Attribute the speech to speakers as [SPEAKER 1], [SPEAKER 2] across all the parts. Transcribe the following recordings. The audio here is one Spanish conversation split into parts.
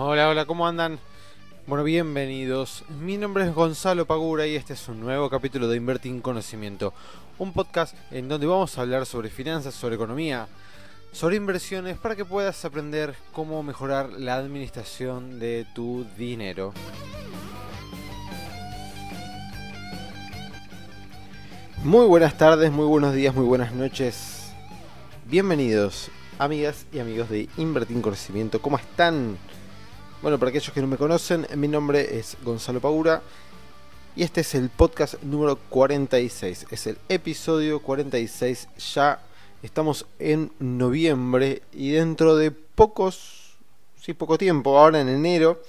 [SPEAKER 1] Hola, hola, ¿cómo andan? Bueno, bienvenidos. Mi nombre es Gonzalo Pagura y este es un nuevo capítulo de Invertir en Conocimiento, un podcast en donde vamos a hablar sobre finanzas, sobre economía, sobre inversiones para que puedas aprender cómo mejorar la administración de tu dinero. Muy buenas tardes, muy buenos días, muy buenas noches. Bienvenidos, amigas y amigos de Invertir en Conocimiento. ¿Cómo están? Bueno, para aquellos que no me conocen, mi nombre es Gonzalo Pagura y este es el podcast número 46. Es el episodio 46. Ya estamos en noviembre y dentro de pocos, sí, poco tiempo, ahora en enero,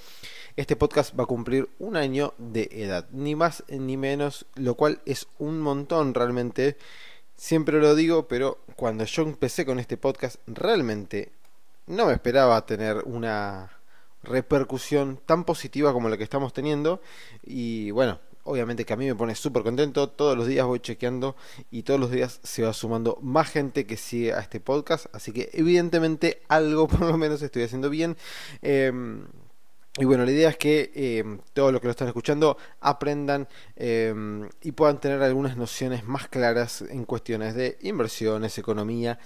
[SPEAKER 1] este podcast va a cumplir un año de edad, ni más ni menos, lo cual es un montón realmente. Siempre lo digo, pero cuando yo empecé con este podcast, realmente no me esperaba tener una repercusión tan positiva como la que estamos teniendo. Y bueno, obviamente que a mí me pone súper contento. Todos los días voy chequeando y todos los días se va sumando más gente que sigue a este podcast. Así que evidentemente algo por lo menos estoy haciendo bien. Em, y bueno, la idea es que eh, todos los que lo están escuchando aprendan eh, y puedan tener algunas nociones más claras en cuestiones de inversiones, economía,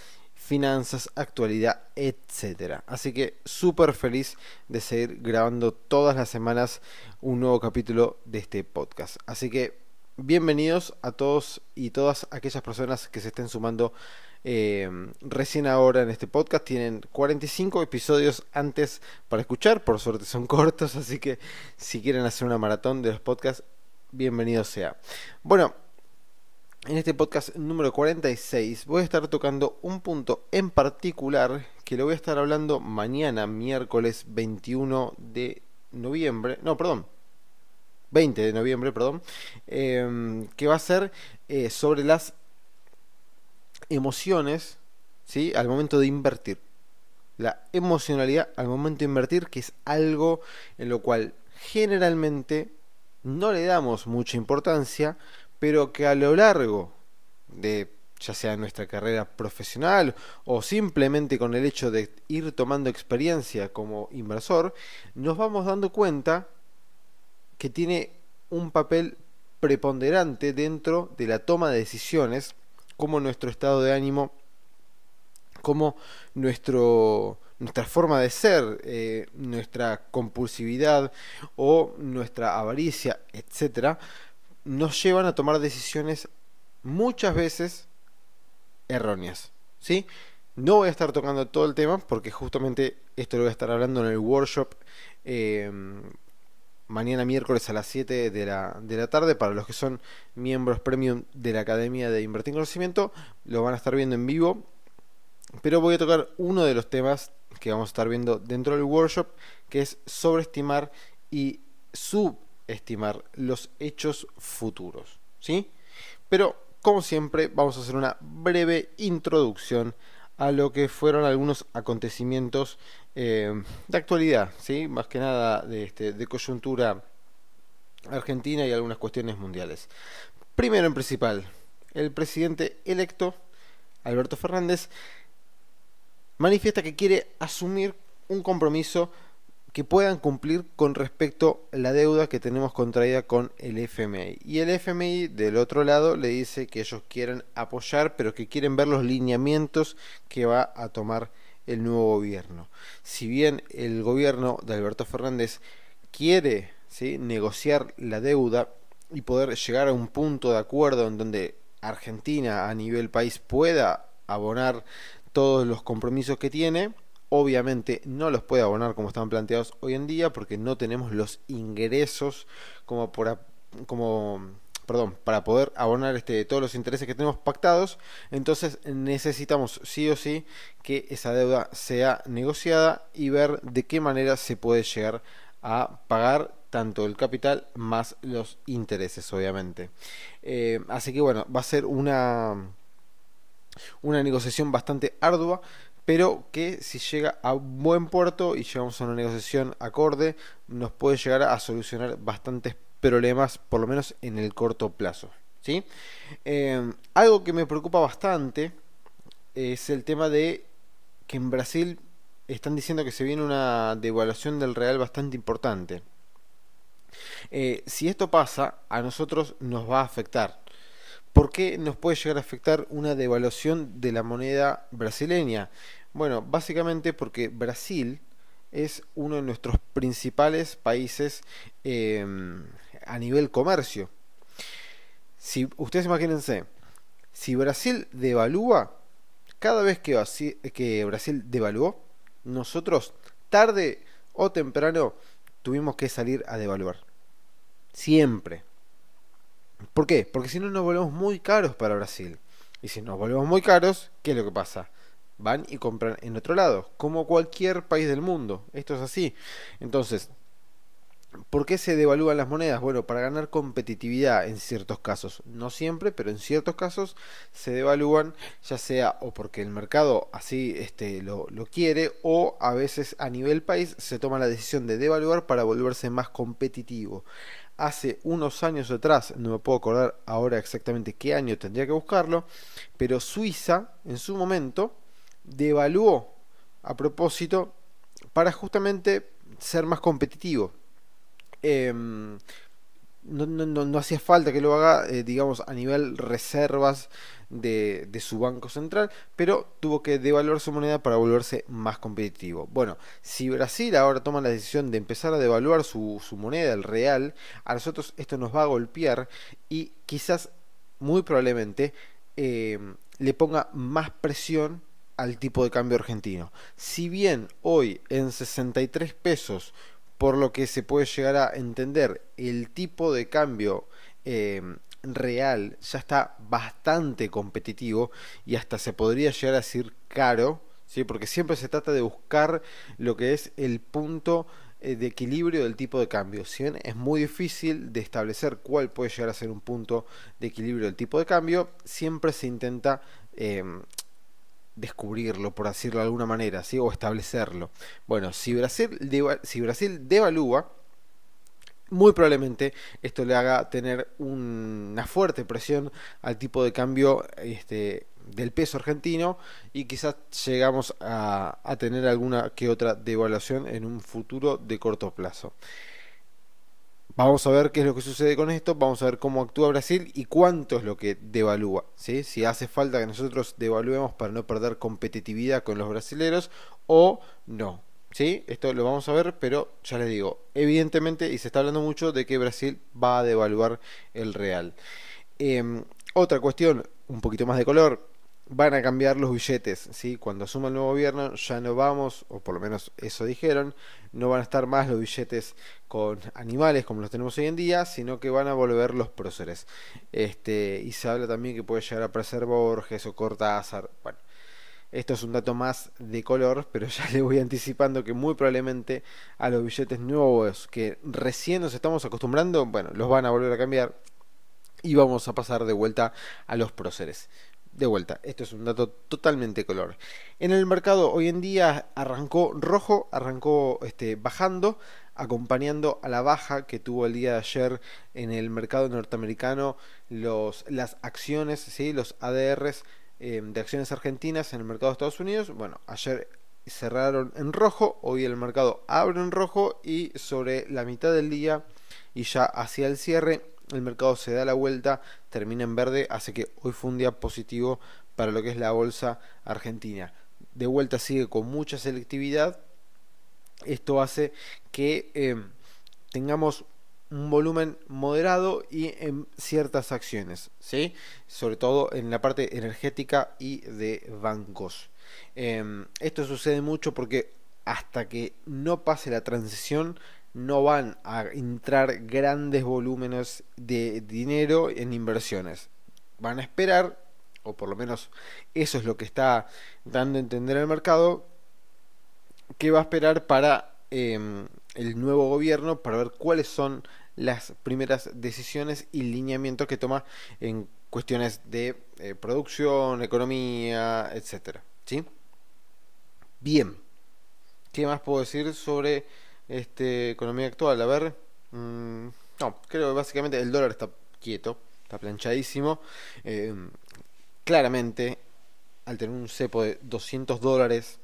[SPEAKER 1] finanzas, actualidad, etcétera. Así que súper feliz de seguir grabando todas las semanas un nuevo capítulo de este podcast. Así que bienvenidos a todos y todas aquellas personas que se estén sumando eh, recién ahora en este podcast. Tienen 45 episodios antes para escuchar, por suerte son cortos, así que si quieren hacer una maratón de los podcasts, bienvenido sea. Bueno, en este podcast número 46 voy a estar tocando un punto en particular que lo voy a estar hablando mañana, miércoles 21 de noviembre, no, perdón, 20 de noviembre, perdón, eh, que va a ser eh, sobre las emociones, ¿sí? Al momento de invertir. La emocionalidad al momento de invertir, que es algo en lo cual generalmente no le damos mucha importancia, pero que a lo largo de ya sea nuestra carrera profesional o simplemente con el hecho de ir tomando experiencia como inversor, nos vamos dando cuenta que tiene un papel preponderante dentro de la toma de decisiones cómo nuestro estado de ánimo, cómo nuestro, nuestra forma de ser, eh, nuestra compulsividad o nuestra avaricia, etcétera, nos llevan a tomar decisiones muchas veces erróneas. ¿sí? No voy a estar tocando todo el tema porque justamente esto lo voy a estar hablando en el workshop eh, mañana miércoles a las 7 de la, de la tarde. Para los que son miembros premium de la Academia de Invertir en Conocimiento, lo van a estar viendo en vivo. Pero voy a tocar uno de los temas que vamos a estar viendo dentro del workshop, que es sobreestimar y subestimar los hechos futuros. ¿sí? Pero, como siempre, vamos a hacer una breve introducción a lo que fueron algunos acontecimientos eh, de actualidad, ¿sí? más que nada de, este, de coyuntura argentina y algunas cuestiones mundiales. Primero en principal, el presidente electo, Alberto Fernández, manifiesta que quiere asumir un compromiso que puedan cumplir con respecto a la deuda que tenemos contraída con el FMI. Y el FMI del otro lado le dice que ellos quieren apoyar, pero que quieren ver los lineamientos que va a tomar el nuevo gobierno. Si bien el gobierno de Alberto Fernández quiere ¿sí? negociar la deuda y poder llegar a un punto de acuerdo en donde Argentina a nivel país pueda abonar todos los compromisos que tiene, Obviamente no los puede abonar como están planteados hoy en día porque no tenemos los ingresos como, por, como perdón, para poder abonar este, todos los intereses que tenemos pactados. Entonces necesitamos sí o sí que esa deuda sea negociada y ver de qué manera se puede llegar a pagar tanto el capital más los intereses, obviamente. Eh, así que bueno, va a ser una, una negociación bastante ardua pero que si llega a buen puerto y llegamos a una negociación acorde, nos puede llegar a solucionar bastantes problemas, por lo menos en el corto plazo. ¿sí? Eh, algo que me preocupa bastante es el tema de que en Brasil están diciendo que se viene una devaluación del real bastante importante. Eh, si esto pasa, a nosotros nos va a afectar. ¿Por qué nos puede llegar a afectar una devaluación de la moneda brasileña? Bueno, básicamente porque Brasil es uno de nuestros principales países em, a nivel comercio. Si ustedes imagínense, si Brasil devalúa, cada vez que, que Brasil devaluó, nosotros tarde o temprano tuvimos que salir a devaluar. Siempre. ¿Por qué? Porque si no nos volvemos muy caros para Brasil. Y si nos volvemos muy caros, ¿qué es lo que pasa? Van y compran en otro lado, como cualquier país del mundo. Esto es así. Entonces, ¿Por qué se devalúan las monedas? Bueno, para ganar competitividad en ciertos casos. No siempre, pero en ciertos casos se devalúan, ya sea o porque el mercado así este, lo, lo quiere, o a veces a nivel país se toma la decisión de devaluar para volverse más competitivo. Hace unos años atrás, no me puedo acordar ahora exactamente qué año tendría que buscarlo, pero Suiza en su momento devaluó a propósito para justamente ser más competitivo. Em, no, hacía falta que lo haga, eh, digamos, a nivel reservas de, su banco central, pero tuvo que devaluar su moneda para volverse más competitivo. Bueno, si Brasil ahora toma la decisión de empezar a devaluar su, moneda, el real, a nosotros esto nos va a golpear y quizás, muy probablemente, em, le ponga más presión al tipo de cambio argentino. Si bien hoy en 63 pesos por lo que se puede llegar a entender el tipo de cambio eh, real ya está bastante competitivo y hasta se podría llegar a decir caro, ¿sí? porque siempre se trata de buscar lo que es el punto eh, de equilibrio del tipo de cambio. Si bien es muy difícil de establecer cuál puede llegar a ser un punto de equilibrio del tipo de cambio, siempre se intenta eh, descubrirlo, por decirlo de alguna manera, o establecerlo. Bueno, si Brasil, si Brasil devalúa, muy probablemente esto le haga tener una fuerte presión al tipo de cambio este, del peso argentino y quizás llegamos a tener alguna que otra devaluación en un futuro de corto plazo. Vamos a ver qué es lo que sucede con esto, vamos a ver cómo actúa Brasil y cuánto es lo que devalúa. Si hace falta que nosotros devaluemos para no perder competitividad con los brasileros o no. ¿sí? Esto lo vamos a ver, pero ya les digo, evidentemente, y se está hablando mucho de que Brasil va a devaluar el real. Em, otra cuestión, un poquito más de color, van a cambiar los billetes, ¿sí? Cuando asuma el nuevo gobierno ya no vamos, o por lo menos eso dijeron, no van a estar más los billetes con animales como los tenemos hoy en día, sino que van a volver los próceres. Este, y se habla también que puede llegar a aparecer Borges o Cortázar. Bueno, esto es un dato más de color, pero ya le voy anticipando que muy probablemente a los billetes nuevos que recién nos estamos acostumbrando, bueno, los van a volver a cambiar y vamos a pasar de vuelta a los próceres de vuelta, esto es un dato totalmente color. En el mercado hoy en día arrancó rojo, arrancó este, bajando, acompañando a la baja que tuvo el día de ayer en el mercado norteamericano las acciones, ¿sí? los ADRs eh, de acciones argentinas en el mercado de Estados Unidos. Bueno, ayer cerraron en rojo, hoy el mercado abre en rojo y sobre la mitad del día y ya hacia el cierre el mercado se da la vuelta, termina en verde, hace que hoy fue un día positivo para lo que es la bolsa argentina. De vuelta sigue con mucha selectividad. Esto hace que em, tengamos un volumen moderado y en ciertas acciones, ¿sí? sobre todo en la parte energética y de bancos. Em, esto sucede mucho porque hasta que no pase la transición no van a entrar grandes volúmenes de dinero en inversiones. Van a esperar, o por lo menos eso es lo que está dando a entender el mercado, que va a esperar para em, el nuevo gobierno para ver cuáles son las primeras decisiones y lineamientos que toma en cuestiones de eh, producción, economía, etcétera. ¿Sí? Bien. ¿Qué más puedo decir sobre este, economía actual. A ver, mm, no, creo que básicamente el dólar está quieto, está planchadísimo. Eh, claramente, al tener un cepo de 200 dólares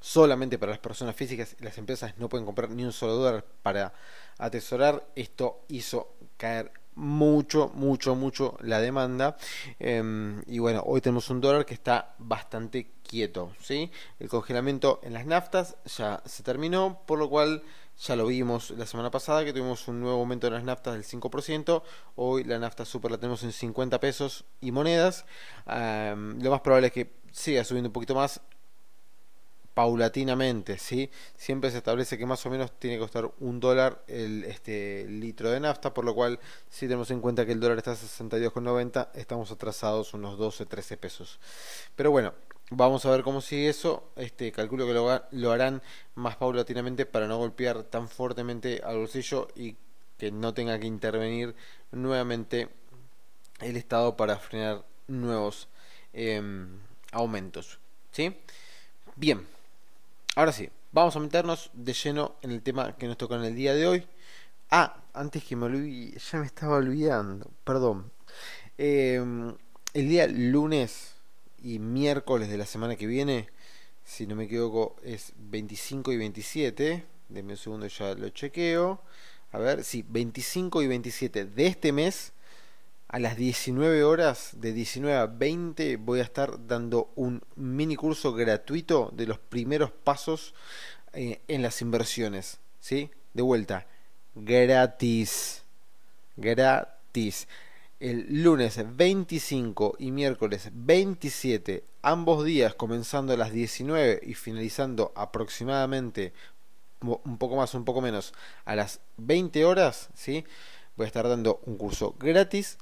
[SPEAKER 1] solamente para las personas físicas, las empresas no pueden comprar ni un solo dólar para atesorar. Esto hizo caer mucho, mucho, mucho la demanda. Em, y bueno, hoy tenemos un dólar que está bastante quieto. ¿sí? El congelamiento en las naftas ya se terminó, por lo cual ya lo vimos la semana pasada que tuvimos un nuevo aumento en las naftas del 5%. Hoy la nafta super la tenemos en 50 pesos y monedas. Em, lo más probable es que siga subiendo un poquito más paulatinamente, ¿sí? Siempre se establece que más o menos tiene que costar un dólar el este, litro de nafta, por lo cual si tenemos en cuenta que el dólar está a 62,90, estamos atrasados unos 12, 13 pesos. Pero bueno, vamos a ver cómo sigue eso. Este, calculo que lo, harán más paulatinamente para no golpear tan fuertemente al bolsillo y que no tenga que intervenir nuevamente el Estado para frenar nuevos em, aumentos. ¿Sí? Bien, Ahora sí, vamos a meternos de lleno en el tema que nos toca en el día de hoy. Ah, antes que me olvide, ya me estaba olvidando, perdón. Em, el día lunes y miércoles de la semana que viene, si no me equivoco, es 25 y 27. Denme un segundo, ya lo chequeo. A ver, sí, 25 y 27 de este mes a las 19 horas, de 19 a 20, voy a estar dando un mini curso gratuito de los primeros pasos eh, en las inversiones. ¿Sí? De vuelta, gratis. Gratis. El lunes 25 y miércoles 27, ambos días comenzando a las 19 y finalizando aproximadamente un poco más, un poco menos, a las 20 horas, ¿sí? Voy a estar dando un curso gratis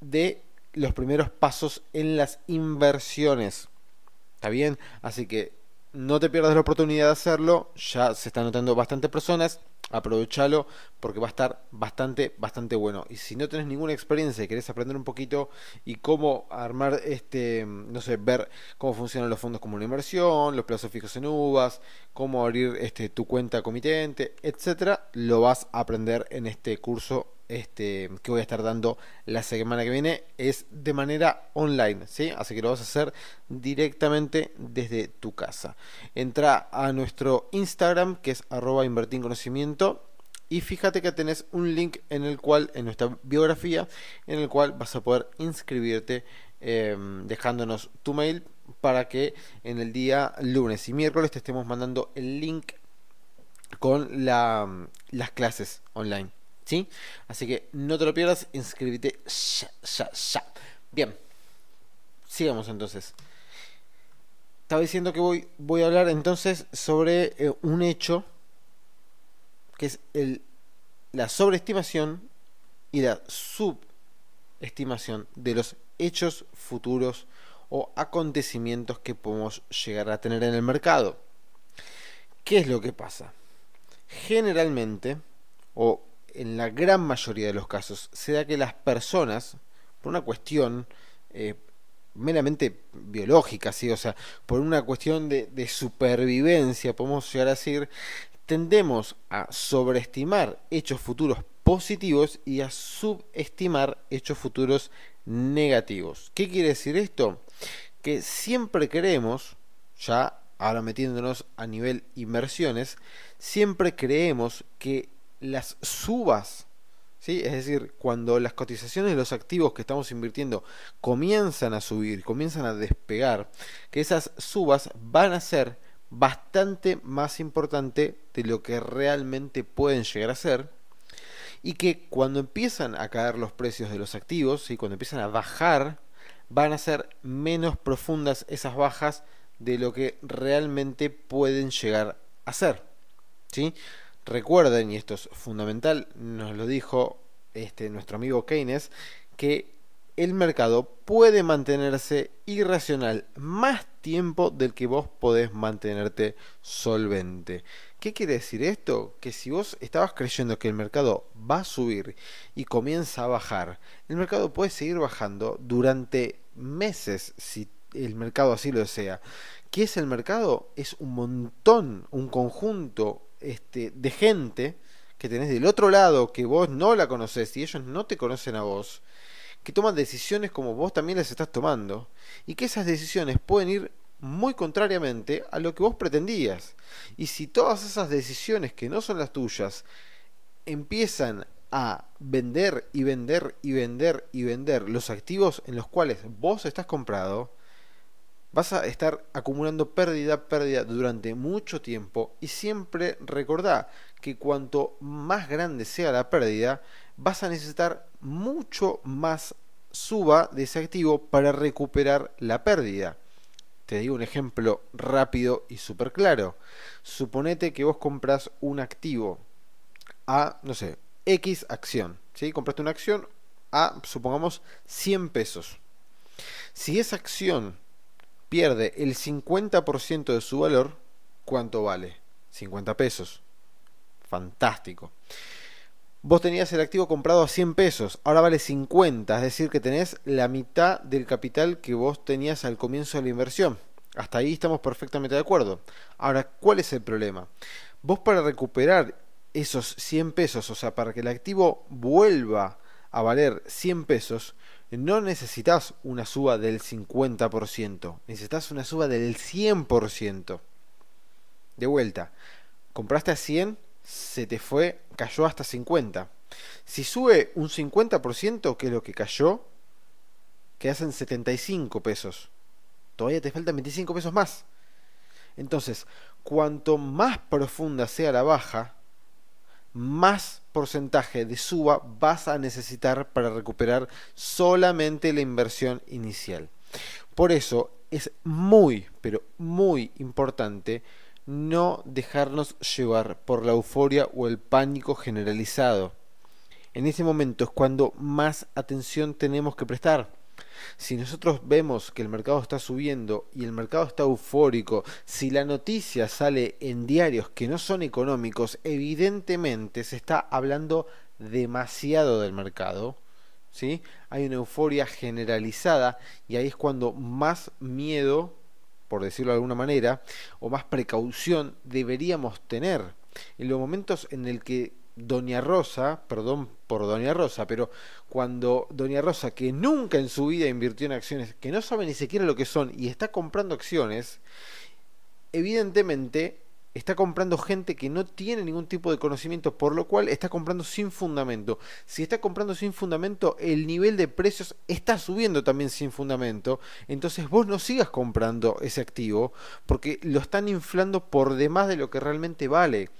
[SPEAKER 1] de los primeros pasos en las inversiones. ¿Está bien? Así que no te pierdas la oportunidad de hacerlo. Ya se están notando bastantes personas. Aprovechalo porque va a estar bastante, bastante bueno. Y si no tenés ninguna experiencia y querés aprender un poquito y cómo armar este, no sé, ver cómo funcionan los fondos como una inversión, los plazos fijos en uvas, cómo abrir este, tu cuenta comitente, etcétera, lo vas a aprender en este curso este, que voy a estar dando la semana que viene es de manera online, ¿sí? Así que lo vas a hacer directamente desde tu casa. Entra a nuestro Instagram, que es arroba invertir conocimiento, y fíjate que tenés un link en el cual, en nuestra biografía, en el cual vas a poder inscribirte em, dejándonos tu mail para que en el día lunes y miércoles te estemos mandando el link con la, las clases online. ¿Sí? Así que no te lo pierdas, inscríbete ya, ya, ya. Bien, sigamos entonces. Estaba diciendo que voy, voy a hablar entonces sobre eh, un hecho que es el, la sobreestimación y la subestimación de los hechos futuros o acontecimientos que podemos llegar a tener en el mercado. ¿Qué es lo que pasa? Generalmente, o en la gran mayoría de los casos se da que las personas, por una cuestión eh, meramente biológica, ¿sí? o sea, por una cuestión de, de supervivencia, podemos llegar a decir, tendemos a sobreestimar hechos futuros positivos y a subestimar hechos futuros negativos. ¿Qué quiere decir esto? Que siempre creemos, ya ahora metiéndonos a nivel inversiones, siempre creemos que las subas, ¿sí? es decir, cuando las cotizaciones de los activos que estamos invirtiendo comienzan a subir, comienzan a despegar, que esas subas van a ser bastante más importante de lo que realmente pueden llegar a ser y que cuando empiezan a caer los precios de los activos y cuando empiezan a bajar van a ser menos profundas esas bajas de lo que realmente pueden llegar a ser ¿sí? Recuerden, y esto es fundamental, nos lo dijo este, nuestro amigo Keynes, que el mercado puede mantenerse irracional más tiempo del que vos podés mantenerte solvente. ¿Qué quiere decir esto? Que si vos estabas creyendo que el mercado va a subir y comienza a bajar, el mercado puede seguir bajando durante meses si el mercado así lo desea. ¿Qué es el mercado? Es un montón, un conjunto, este, de gente que tenés del otro lado, que vos no la conoces y ellos no te conocen a vos, que toman decisiones como vos también las estás tomando, y que esas decisiones pueden ir muy contrariamente a lo que vos pretendías. Y si todas esas decisiones que no son las tuyas empiezan a vender y vender y vender y vender los activos en los cuales vos estás comprado, vas a estar acumulando pérdida, pérdida durante mucho tiempo y siempre recordá que cuanto más grande sea la pérdida, vas a necesitar mucho más suba de ese activo para recuperar la pérdida. Te digo un ejemplo rápido y súper claro. Suponete que vos compras un activo a, no sé, X acción. ¿sí? Compraste una acción a, supongamos, 100 pesos. Si esa acción pierde el 50% de su valor, ¿cuánto vale? 50 pesos. Fantástico. Vos tenías el activo comprado a 100 pesos, ahora vale 50, es decir, que tenés la mitad del capital que vos tenías al comienzo de la inversión. Hasta ahí estamos perfectamente de acuerdo. Ahora, ¿cuál es el problema? Vos para recuperar esos 100 pesos, o sea, para que el activo vuelva a valer 100 pesos, no necesitas una suba del 50%, necesitas una suba del 100%. De vuelta, compraste a 100, se te fue, cayó hasta 50. Si sube un 50%, que es lo que cayó, que hacen 75 pesos. Todavía te faltan 25 pesos más. Entonces, cuanto más profunda sea la baja, más porcentaje de suba vas a necesitar para recuperar solamente la inversión inicial. Por eso es muy, pero muy importante no dejarnos llevar por la euforia o el pánico generalizado. En ese momento es cuando más atención tenemos que prestar. Si nosotros vemos que el mercado está subiendo y el mercado está eufórico, si la noticia sale en diarios que no son económicos, evidentemente se está hablando demasiado del mercado. ¿sí? Hay una euforia generalizada y ahí es cuando más miedo por decirlo de alguna manera, o más precaución deberíamos tener. En los momentos en el que Doña Rosa, perdón por Doña Rosa, pero cuando Doña Rosa, que nunca en su vida invirtió en acciones, que no sabe ni siquiera lo que son y está comprando acciones, evidentemente está comprando gente que no tiene ningún tipo de conocimiento, por lo cual está comprando sin fundamento. Si está comprando sin fundamento, el nivel de precios está subiendo también sin fundamento. Entonces vos no sigas comprando ese activo porque lo están inflando por demás de lo que realmente vale.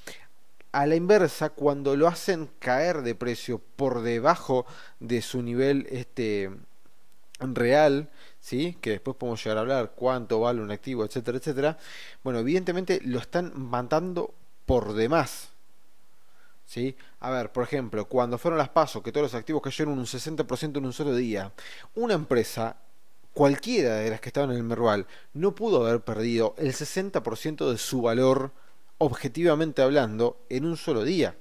[SPEAKER 1] A la inversa, cuando lo hacen caer de precio por debajo de su nivel este, real, ¿sí? que después podemos llegar a hablar cuánto vale un activo, etcétera, etcétera. Bueno, evidentemente lo están matando por demás. ¿Sí? A ver, por ejemplo, cuando fueron las pasos, que todos los activos cayeron un 60% en un solo día, una empresa, cualquiera de las que estaban en el Merval, no pudo haber perdido el 60% de su valor, objetivamente hablando, en un solo día.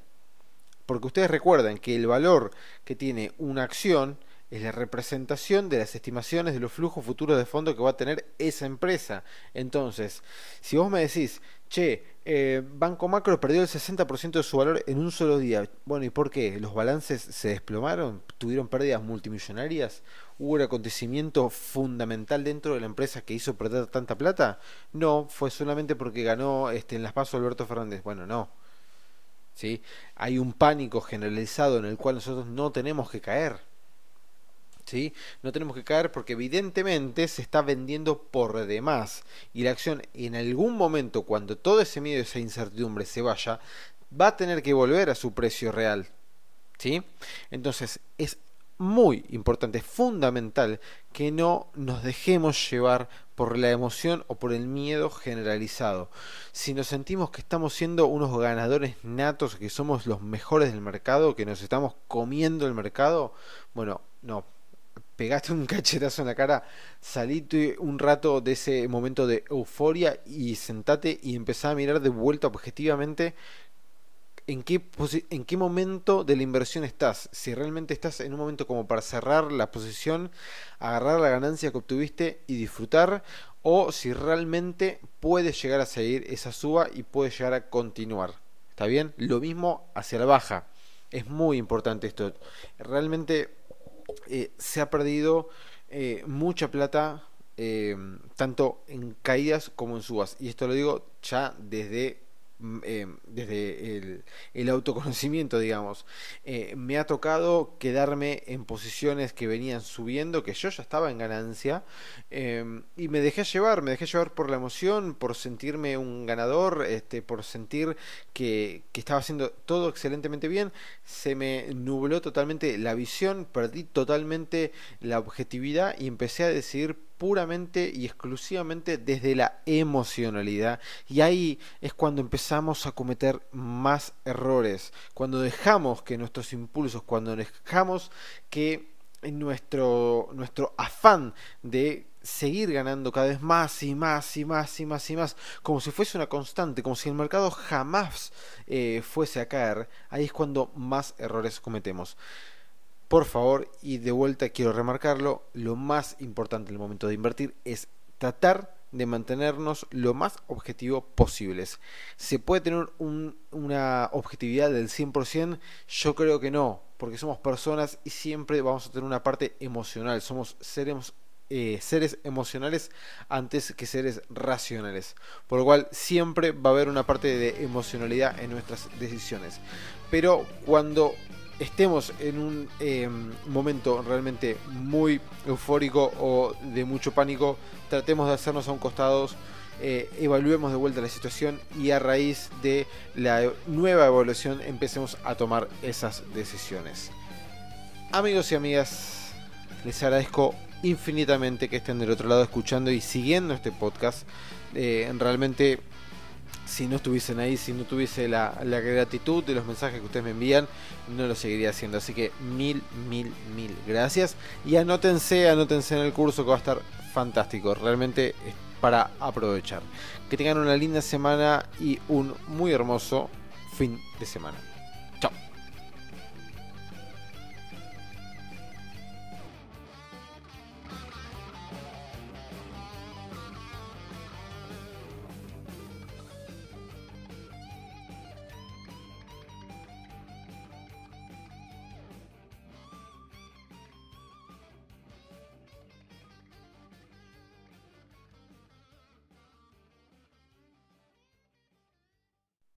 [SPEAKER 1] Porque ustedes recuerdan que el valor que tiene una acción es la representación de las estimaciones de los flujos futuros de fondo que va a tener esa empresa. Entonces, si vos me decís, che, eh, Banco Macro perdió el 60% de su valor en un solo día, bueno, ¿y por qué? ¿Los balances se desplomaron? ¿Tuvieron pérdidas multimillonarias? ¿Hubo un acontecimiento fundamental dentro de la empresa que hizo perder tanta plata? No, fue solamente porque ganó este, en las pasos Alberto Fernández. Bueno, no. ¿Sí? Hay un pánico generalizado en el cual nosotros no tenemos que caer. ¿Sí? No tenemos que caer porque evidentemente se está vendiendo por demás y la acción en algún momento cuando todo ese miedo esa incertidumbre se vaya va a tener que volver a su precio real, ¿sí? Entonces es muy importante, fundamental que no nos dejemos llevar por la emoción o por el miedo generalizado. Si nos sentimos que estamos siendo unos ganadores natos, que somos los mejores del mercado, que nos estamos comiendo el mercado, bueno, no, pegaste un cachetazo en la cara, salite un rato de ese momento de euforia y sentate y empezá a mirar de vuelta objetivamente en qué, en qué momento de la inversión estás. Si realmente estás en un momento como para cerrar la posición, agarrar la ganancia que obtuviste y disfrutar, o si realmente puedes llegar a seguir esa suba y puedes llegar a continuar. ¿Está bien? Lo mismo hacia la baja. Es muy importante esto. Realmente eh, se ha perdido eh, mucha plata eh, tanto en caídas como en subas. Y esto lo digo ya desde eh, desde el, autoconocimiento, digamos, eh, me ha tocado quedarme en posiciones que venían subiendo, que yo ya estaba en ganancia, em, y me dejé llevar, me dejé llevar por la emoción, por sentirme un ganador, este, por sentir que, que estaba haciendo todo excelentemente bien, se me nubló totalmente la visión, perdí totalmente la objetividad y empecé a decidir puramente y exclusivamente desde la emocionalidad. Y ahí es cuando empezamos a cometer más errores, cuando dejamos que nuestros impulsos, cuando dejamos que nuestro, nuestro afán de seguir ganando cada vez más y más y más y más y más, como si fuese una constante, como si el mercado jamás eh, fuese a caer, ahí es cuando más errores cometemos. Por favor, y de vuelta quiero remarcarlo, lo más importante en el momento de invertir es tratar de mantenernos lo más objetivo posibles. ¿Se puede tener una objetividad del 100%? Yo creo que no, porque somos personas y siempre vamos a tener una parte emocional. Somos eh, seres emocionales antes que seres racionales. Por lo cual siempre va a haber una parte de emocionalidad en nuestras decisiones. Pero cuando estemos en un em, momento realmente muy eufórico o de mucho pánico, tratemos de hacernos a un costado, eh, evaluemos de vuelta la situación y a raíz de la nueva evaluación empecemos a tomar esas decisiones. Amigos y amigas, les agradezco infinitamente que estén del otro lado escuchando y siguiendo este podcast. Eh, realmente si no estuviesen ahí, si no tuviese la, gratitud de los mensajes que ustedes me envían, no lo seguiría haciendo. Así que mil, mil, mil gracias. Y anótense, anótense en el curso que va a estar fantástico. Realmente es para aprovechar. Que tengan una linda semana y un muy hermoso fin de semana.